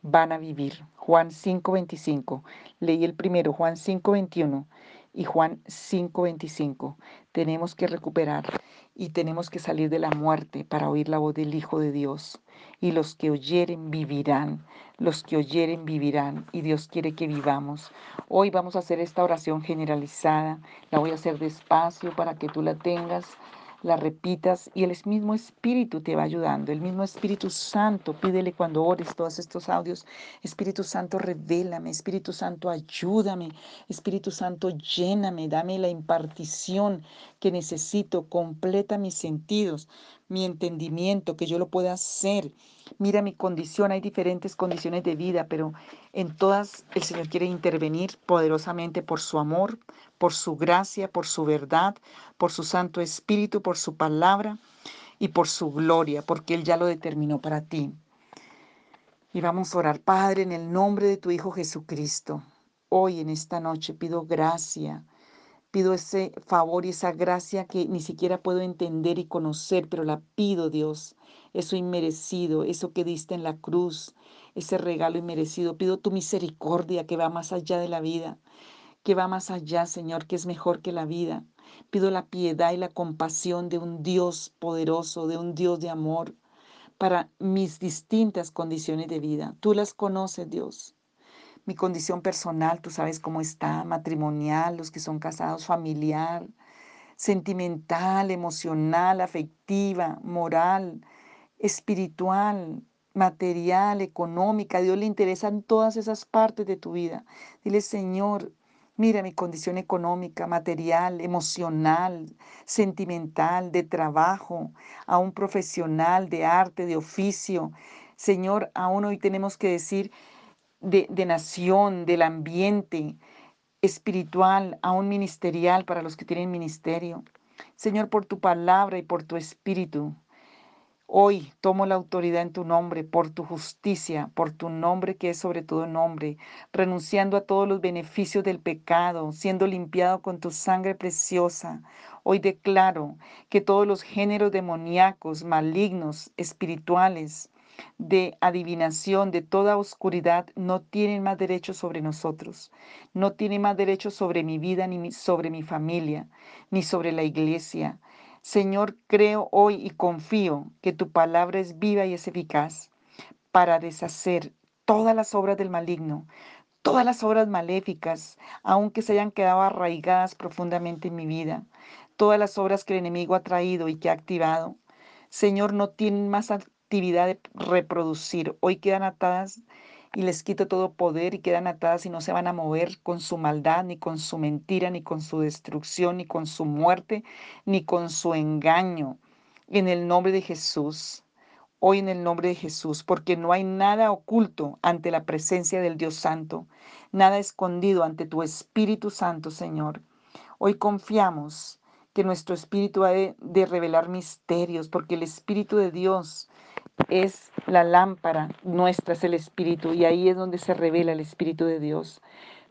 Speaker 1: van a vivir. Juan 5:25. Leí el primero, Juan 5:21 y Juan 5:25. Tenemos que recuperar y tenemos que salir de la muerte para oír la voz del Hijo de Dios. Y los que oyeren vivirán, los que oyeren vivirán. Y Dios quiere que vivamos. Hoy vamos a hacer esta oración generalizada. La voy a hacer despacio para que tú la tengas la repitas y el mismo Espíritu te va ayudando, el mismo Espíritu Santo, pídele cuando ores todos estos audios, Espíritu Santo, revélame, Espíritu Santo, ayúdame, Espíritu Santo, lléname, dame la impartición que necesito, completa mis sentidos, mi entendimiento, que yo lo pueda hacer. Mira mi condición, hay diferentes condiciones de vida, pero en todas el Señor quiere intervenir poderosamente por su amor, por su gracia, por su verdad, por su Santo Espíritu, por su palabra y por su gloria, porque Él ya lo determinó para ti. Y vamos a orar, Padre, en el nombre de tu Hijo Jesucristo. hoy en esta noche pido gracia, pido ese favor y esa gracia que ni siquiera puedo entender y conocer, pero la pido, Dios, eso inmerecido, eso que diste en la cruz, ese regalo inmerecido. Pido tu misericordia que va más allá de la vida, que va más allá, Señor, que es mejor que la vida. Pido la piedad y la compasión de un Dios poderoso, de un Dios de amor para mis distintas condiciones de vida. Tú las conoces, Dios. Mi condición personal, tú sabes cómo está, matrimonial, los que son casados, familiar, sentimental, emocional, afectiva, moral, espiritual, material, económica. Dios le interesan todas esas partes de tu vida. Dile, Señor, Mira mi condición económica, material, emocional, sentimental, de trabajo, a un profesional, de arte, de oficio. Señor, aún hoy tenemos que decir de, de nación, del ambiente espiritual, aún ministerial para los que tienen ministerio. Señor, por tu palabra y por tu espíritu. Hoy tomo la autoridad en tu nombre, por tu justicia, por tu nombre que es sobre todo nombre, renunciando a todos los beneficios del pecado, siendo limpiado con tu sangre preciosa. Hoy declaro que todos los géneros demoníacos, malignos, espirituales, de adivinación, de toda oscuridad, no tienen más derecho sobre nosotros, no tienen más derecho sobre mi vida, ni sobre mi familia, ni sobre la iglesia. Señor, creo hoy y confío que tu palabra es viva y es eficaz para deshacer todas las obras del maligno, todas las obras maléficas, aunque se hayan quedado arraigadas profundamente en mi vida, todas las obras que el enemigo ha traído y que ha activado. Señor, no tienen más actividad de reproducir. Hoy quedan atadas y les quito todo poder y quedan atadas y no se van a mover con su maldad, ni con su mentira, ni con su destrucción, ni con su muerte, ni con su engaño. En el nombre de Jesús, hoy en el nombre de Jesús, porque no hay nada oculto ante la presencia del Dios Santo, nada escondido ante tu Espíritu Santo, Señor. Hoy confiamos que nuestro espíritu ha de, de revelar misterios, porque el Espíritu de Dios es la lámpara, nuestra es el Espíritu, y ahí es donde se revela el Espíritu de Dios.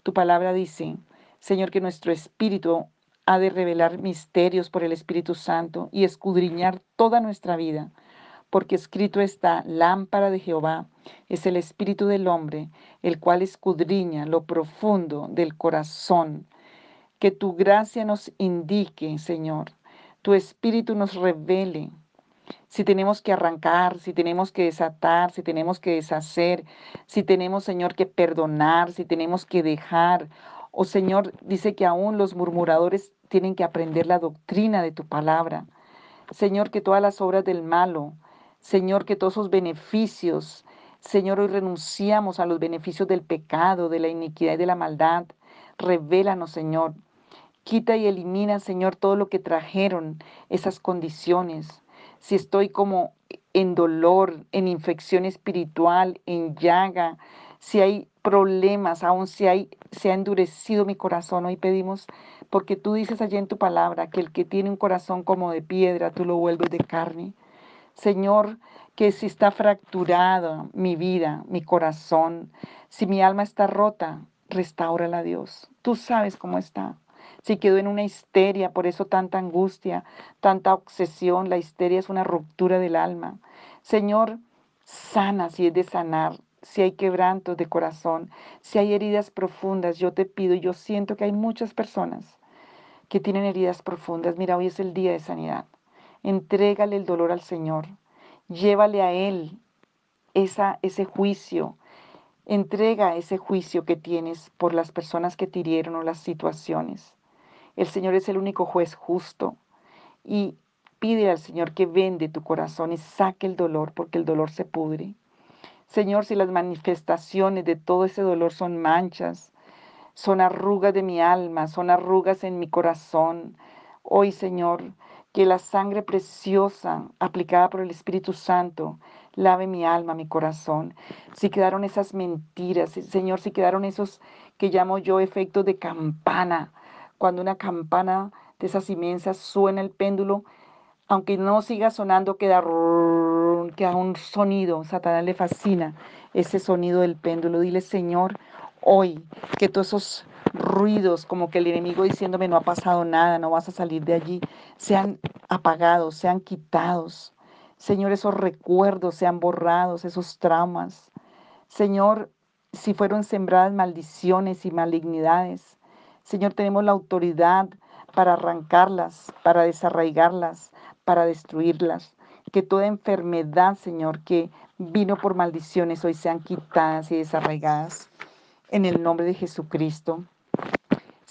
Speaker 1: Tu palabra dice, Señor, que nuestro Espíritu ha de revelar misterios por el Espíritu Santo y escudriñar toda nuestra vida, porque escrito está, lámpara de Jehová es el Espíritu del hombre, el cual escudriña lo profundo del corazón. Que tu gracia nos indique, Señor, tu Espíritu nos revele si tenemos que arrancar, si tenemos que desatar, si tenemos que deshacer, si tenemos, Señor, que perdonar, si tenemos que dejar. O oh, Señor, dice que aún los murmuradores tienen que aprender la doctrina de tu palabra. Señor, que todas las obras del malo, Señor, que todos esos beneficios, Señor, hoy renunciamos a los beneficios del pecado, de la iniquidad y de la maldad. Revélanos, Señor. Quita y elimina, Señor, todo lo que trajeron esas condiciones si estoy como en dolor, en infección espiritual, en llaga, si hay problemas, aún si hay, se ha endurecido mi corazón, hoy pedimos, porque tú dices allí en tu palabra que el que tiene un corazón como de piedra, tú lo vuelves de carne. Señor, que si está fracturada mi vida, mi corazón, si mi alma está rota, restaurala Dios. Tú sabes cómo está si quedó en una histeria, por eso tanta angustia, tanta obsesión. La histeria es una ruptura del alma. Señor, sana si es de sanar, si hay quebrantos de corazón, si hay heridas profundas, yo te pido, yo siento que hay muchas personas que tienen heridas profundas. Mira, hoy es el día de sanidad. Entrégale el dolor al Señor. Llévale a Él esa, ese juicio. Entrega ese juicio que tienes por las personas que te hirieron o las situaciones. El Señor es el único juez justo y pide al Señor que vende tu corazón y saque el dolor porque el dolor se pudre. Señor, si las manifestaciones de todo ese dolor son manchas, son arrugas de mi alma, son arrugas en mi corazón, hoy, Señor, que la sangre preciosa aplicada por el Espíritu Santo lave mi alma, mi corazón. Si quedaron esas mentiras, Señor, si quedaron esos que llamo yo efectos de campana, cuando una campana de esas inmensas suena el péndulo, aunque no siga sonando, queda, un sonido. Satanás le fascina ese sonido del péndulo. Dile, Señor, Hoy, que todos esos ruidos, como que el enemigo diciéndome no ha pasado nada, no vas a salir de allí, sean apagados, sean quitados. Señor, esos recuerdos sean borrados, esos traumas. Señor, si fueron sembradas maldiciones y malignidades, Señor, tenemos la autoridad para arrancarlas, para desarraigarlas, para destruirlas. Que toda enfermedad, Señor, que vino por maldiciones hoy sean quitadas y desarraigadas. En el nombre de Jesucristo.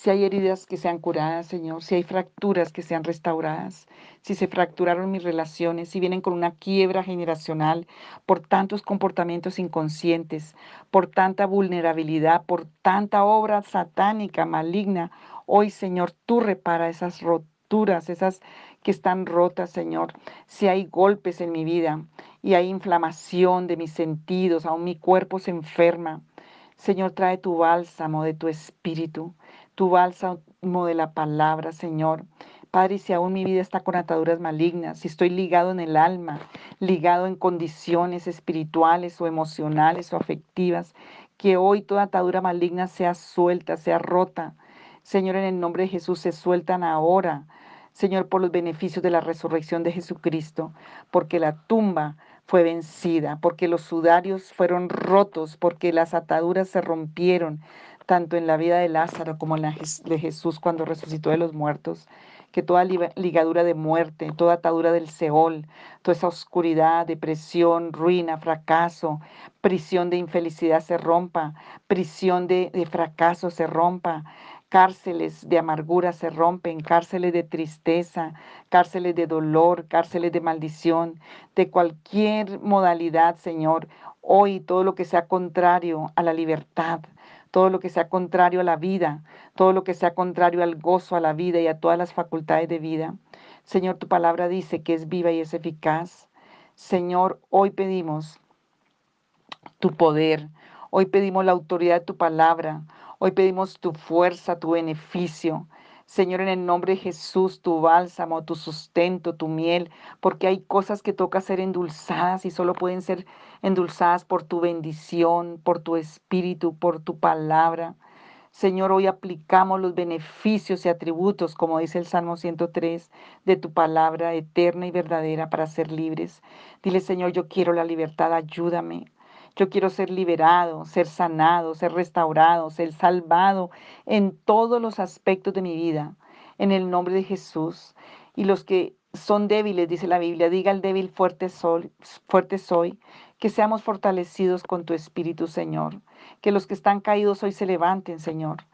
Speaker 1: Si hay heridas que sean curadas, Señor, si hay fracturas que sean restauradas, si se fracturaron mis relaciones, si vienen con una quiebra generacional por tantos comportamientos inconscientes, por tanta vulnerabilidad, por tanta obra satánica, maligna, hoy, Señor, tú repara esas roturas, esas que están rotas, Señor. Si hay golpes en mi vida y hay inflamación de mis sentidos, aún mi cuerpo se enferma, Señor, trae tu bálsamo de tu espíritu tu bálsamo de la palabra, Señor. Padre, si aún mi vida está con ataduras malignas, si estoy ligado en el alma, ligado en condiciones espirituales o emocionales o afectivas, que hoy toda atadura maligna sea suelta, sea rota. Señor, en el nombre de Jesús, se sueltan ahora. Señor, por los beneficios de la resurrección de Jesucristo, porque la tumba fue vencida, porque los sudarios fueron rotos, porque las ataduras se rompieron, tanto en la vida de Lázaro como en la de Jesús cuando resucitó de los muertos, que toda ligadura de muerte, toda atadura del Seol, toda esa oscuridad, depresión, ruina, fracaso, prisión de infelicidad se rompa, prisión de, de fracaso se rompa, cárceles de amargura se rompen, cárceles de tristeza, cárceles de dolor, cárceles de maldición, de cualquier modalidad, Señor. Hoy todo lo que sea contrario a la libertad, todo lo que sea contrario a la vida, todo lo que sea contrario al gozo, a la vida y a todas las facultades de vida. Señor, tu palabra dice que es viva y es eficaz. Señor, hoy pedimos tu poder, hoy pedimos la autoridad de tu palabra, hoy pedimos tu fuerza, tu beneficio. Señor, en el nombre de Jesús, tu bálsamo, tu sustento, tu miel, porque hay cosas que toca ser endulzadas y solo pueden ser endulzadas por tu bendición, por tu espíritu, por tu palabra. Señor, hoy aplicamos los beneficios y atributos, como dice el Salmo 103, de tu palabra eterna y verdadera para ser libres. Dile, Señor, yo quiero la libertad, ayúdame. Yo quiero ser liberado, ser sanado, ser restaurado, ser salvado en todos los aspectos de mi vida, en el nombre de Jesús. Y los que son débiles, dice la Biblia, diga el débil, fuerte soy, fuerte soy, que seamos fortalecidos con tu Espíritu, Señor. Que los que están caídos hoy se levanten, Señor.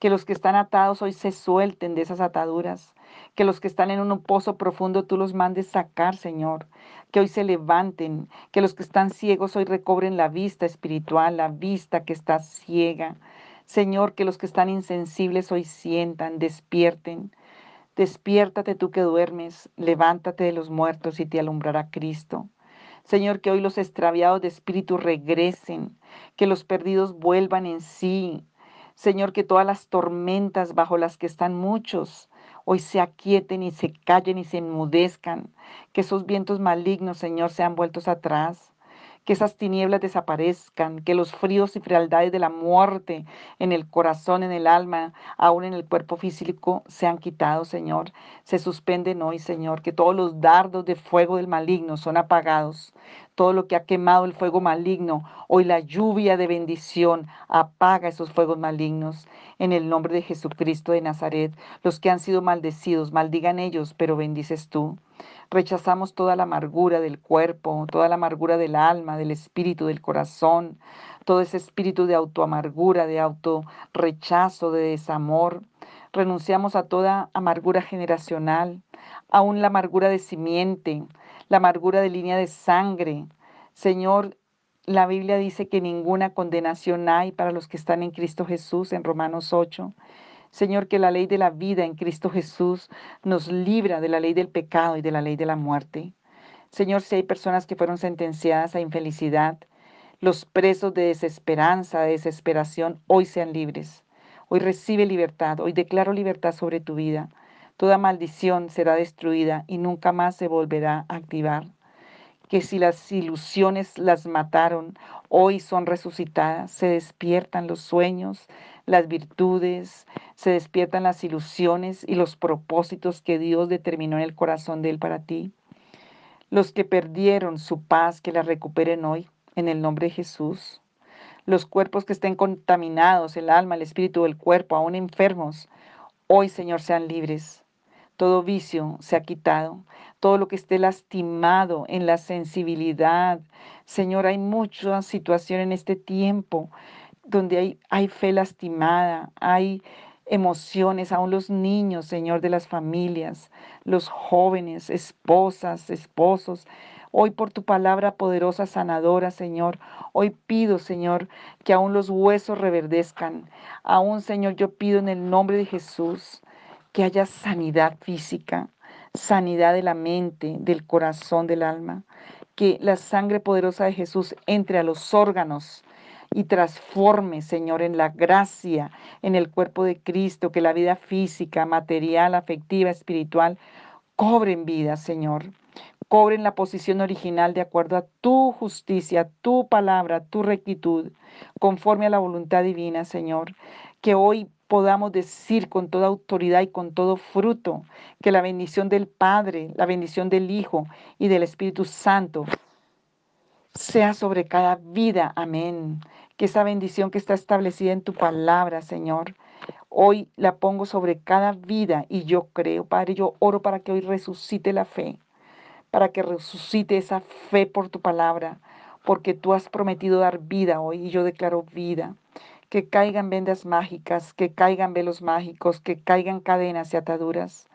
Speaker 1: Que los que están atados hoy se suelten de esas ataduras. Que los que están en un pozo profundo tú los mandes sacar, Señor que hoy se levanten, que los que están ciegos hoy recobren la vista espiritual, la vista que está ciega. Señor, que los que están insensibles hoy sientan, despierten. Despiértate tú que duermes, levántate de los muertos y te alumbrará Cristo. Señor, que hoy los extraviados de espíritu regresen, que los perdidos vuelvan en sí. Señor, que todas las tormentas bajo las que están muchos hoy se aquieten y se callen y se enmudezcan, que esos vientos malignos, Señor, sean vueltos atrás, que esas tinieblas desaparezcan, que los fríos y frialdades de la muerte en el corazón, en el alma, aún en el cuerpo físico, sean quitados, Señor. Se suspenden hoy, Señor, que todos los dardos de fuego del maligno son apagados. Todo lo que ha quemado el fuego maligno, hoy la lluvia de bendición apaga esos fuegos malignos en el nombre de Jesucristo de Nazaret. Los que han sido maldecidos, maldigan ellos, pero bendices tú. Rechazamos toda la amargura del cuerpo, toda la amargura del alma, del espíritu, del corazón, todo ese espíritu de autoamargura, de autorrechazo, de desamor. Renunciamos a toda amargura generacional, aún la amargura de simiente, la amargura de línea de sangre. Señor, la Biblia dice que ninguna condenación hay para los que están en Cristo Jesús en Romanos 8. Señor, que la ley de la vida en Cristo Jesús nos libra de la ley del pecado y de la ley de la muerte. Señor, si hay personas que fueron sentenciadas a infelicidad, los presos de desesperanza, de desesperación, hoy sean libres. Hoy recibe libertad, hoy declaro libertad sobre tu vida. Toda maldición será destruida y nunca más se volverá a activar que si las ilusiones las mataron, hoy son resucitadas, se despiertan los sueños, las virtudes, se despiertan las ilusiones y los propósitos que Dios determinó en el corazón de Él para ti. Los que perdieron su paz, que la recuperen hoy, en el nombre de Jesús. Los cuerpos que estén contaminados, el alma, el espíritu, el cuerpo, aún enfermos, hoy, Señor, sean libres. Todo vicio se ha quitado, todo lo que esté lastimado en la sensibilidad. Señor, hay mucha situación en este tiempo donde hay, hay fe lastimada, hay emociones, aún los niños, Señor, de las familias, los jóvenes, esposas, esposos. Hoy por tu palabra poderosa, sanadora, Señor, hoy pido, Señor, que aún los huesos reverdezcan. Aún, Señor, yo pido en el nombre de Jesús que haya sanidad física, sanidad de la mente, del corazón, del alma. Que la sangre poderosa de Jesús entre a los órganos y transforme, Señor, en la gracia, en el cuerpo de Cristo, que la vida física, material, afectiva, espiritual, cobren vida, Señor. Cobren la posición original de acuerdo a tu justicia, tu palabra, tu rectitud, conforme a la voluntad divina, Señor. Que hoy podamos decir con toda autoridad y con todo fruto que la bendición del Padre, la bendición del Hijo y del Espíritu Santo sea sobre cada vida. Amén. Que esa bendición que está establecida en tu palabra, Señor, hoy la pongo sobre cada vida y yo creo, Padre, yo oro para que hoy resucite la fe, para que resucite esa fe por tu palabra, porque tú has prometido dar vida hoy y yo declaro vida que caigan vendas mágicas, que caigan velos mágicos, que caigan cadenas y ataduras.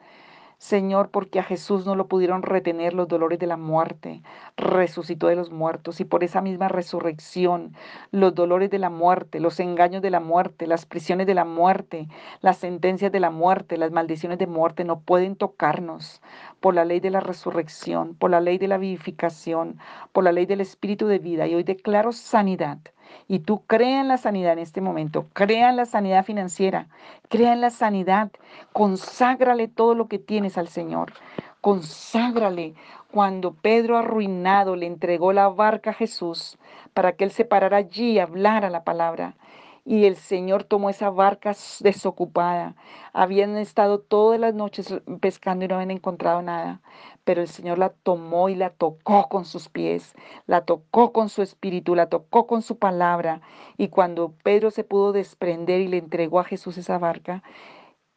Speaker 1: Señor, porque a Jesús no lo pudieron retener los dolores de la muerte, resucitó de los muertos y por esa misma resurrección, los dolores de la muerte, los engaños de la muerte, las prisiones de la muerte, las sentencias de la muerte, las maldiciones de muerte no pueden tocarnos por la ley de la resurrección, por la ley de la vivificación, por la ley del espíritu de vida. Y hoy declaro sanidad y tú crea en la sanidad en este momento, crea en la sanidad financiera, crea en la sanidad, conságrale todo lo que tienes al Señor, conságrale. Cuando Pedro arruinado le entregó la barca a Jesús para que él se parara allí y hablara la palabra, y el Señor tomó esa barca desocupada. Habían estado todas las noches pescando y no habían encontrado nada, pero el Señor la tomó y la tocó con sus pies, la tocó con su espíritu, la tocó con su palabra. Y cuando Pedro se pudo desprender y le entregó a Jesús esa barca,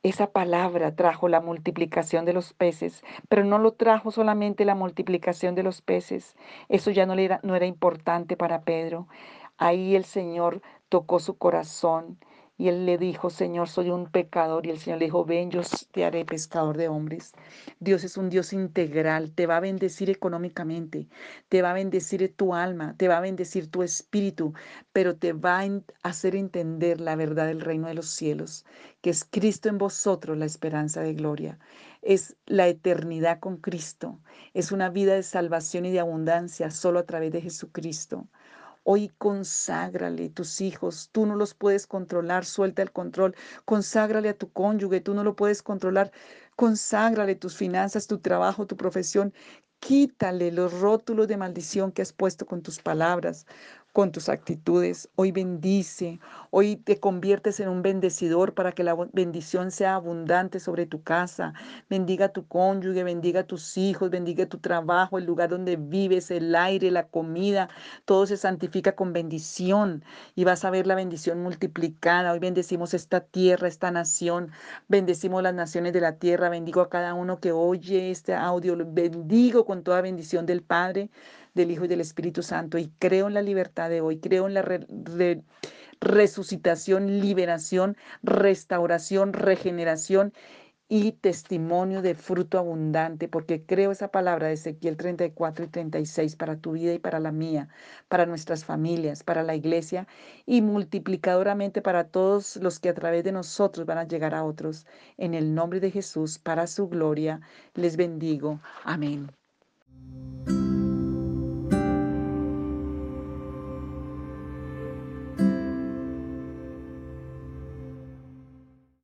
Speaker 1: esa palabra trajo la multiplicación de los peces, pero no lo trajo solamente la multiplicación de los peces. Eso ya no, era, no era importante para Pedro. Ahí el Señor tocó su corazón y él le dijo, Señor, soy un pecador. Y el Señor le dijo, ven, yo te haré pescador de hombres. Dios es un Dios integral, te va a bendecir económicamente, te va a bendecir tu alma, te va a bendecir tu espíritu, pero te va a hacer entender la verdad del reino de los cielos, que es Cristo en vosotros la esperanza de gloria. Es la eternidad con Cristo, es una vida de salvación y de abundancia solo a través de Jesucristo. Hoy conságrale tus hijos, tú no los puedes controlar, suelta el control, conságrale a tu cónyuge, tú no lo puedes controlar, conságrale tus finanzas, tu trabajo, tu profesión, quítale los rótulos de maldición que has puesto con tus palabras, con tus actitudes. Hoy bendice, hoy te conviertes en un bendecidor para que la bendición sea abundante sobre tu casa. Bendiga a tu cónyuge, bendiga a tus hijos, bendiga tu trabajo, el lugar donde vives, el aire, la comida. Todo se santifica con bendición y vas a ver la bendición multiplicada. Hoy bendecimos esta tierra, esta nación. Bendecimos las naciones de la tierra. Bendigo a cada uno que oye este audio. Bendigo con toda bendición del Padre del Hijo y del Espíritu Santo y creo en la libertad de hoy, creo en la resucitación, liberación, restauración, regeneración y testimonio de fruto abundante, porque creo esa palabra de Ezequiel 34 y 36 para tu vida y para la mía, para nuestras familias, para la iglesia y multiplicadoramente para todos los que a través de nosotros van a llegar a otros. En el nombre de Jesús, para su gloria, les bendigo. Amén.